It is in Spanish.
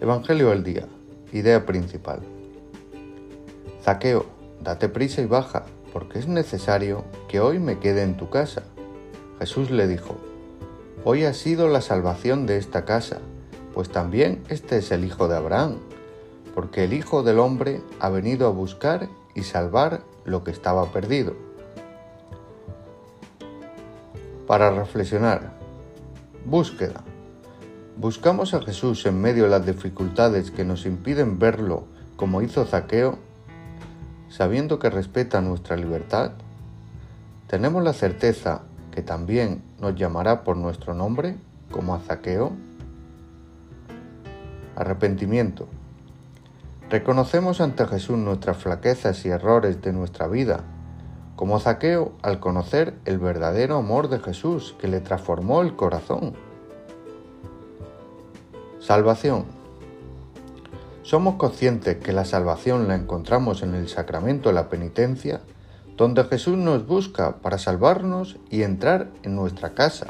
Evangelio del día. Idea principal. Zaqueo, date prisa y baja, porque es necesario que hoy me quede en tu casa. Jesús le dijo, Hoy ha sido la salvación de esta casa, pues también este es el Hijo de Abraham, porque el Hijo del Hombre ha venido a buscar y salvar lo que estaba perdido. Para reflexionar. Búsqueda. ¿Buscamos a Jesús en medio de las dificultades que nos impiden verlo como hizo Zaqueo, sabiendo que respeta nuestra libertad? ¿Tenemos la certeza que también nos llamará por nuestro nombre, como a Zaqueo? Arrepentimiento. Reconocemos ante Jesús nuestras flaquezas y errores de nuestra vida, como Zaqueo al conocer el verdadero amor de Jesús que le transformó el corazón. Salvación. Somos conscientes que la salvación la encontramos en el sacramento de la penitencia, donde Jesús nos busca para salvarnos y entrar en nuestra casa.